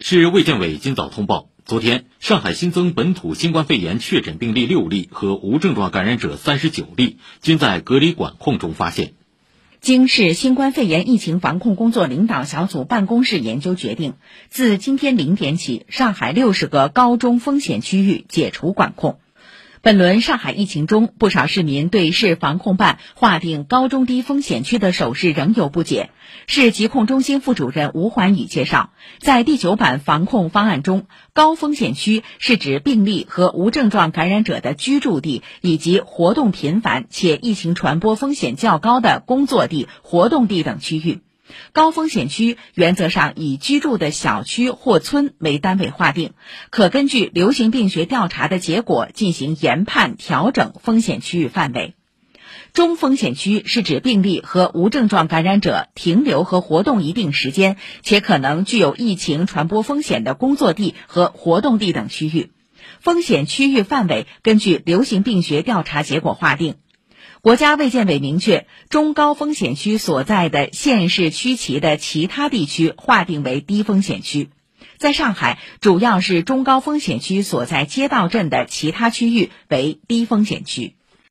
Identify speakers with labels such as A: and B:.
A: 市卫健委今早通报，昨天上海新增本土新冠肺炎确诊病例六例和无症状感染者三十九例，均在隔离管控中发现。
B: 经市新冠肺炎疫情防控工作领导小组办公室研究决定，自今天零点起，上海六十个高中风险区域解除管控。本轮上海疫情中，不少市民对市防控办划定高中低风险区的手势仍有不解。市疾控中心副主任吴环宇介绍，在第九版防控方案中，高风险区是指病例和无症状感染者的居住地以及活动频繁且疫情传播风险较高的工作地、活动地等区域。高风险区原则上以居住的小区或村为单位划定，可根据流行病学调查的结果进行研判调整风险区域范围。中风险区是指病例和无症状感染者停留和活动一定时间，且可能具有疫情传播风险的工作地和活动地等区域。风险区域范围根据流行病学调查结果划定。国家卫健委明确，中高风险区所在的县市区旗的其他地区划定为低风险区。在上海，主要是中高风险区所在街道镇的其他区域为低风险区。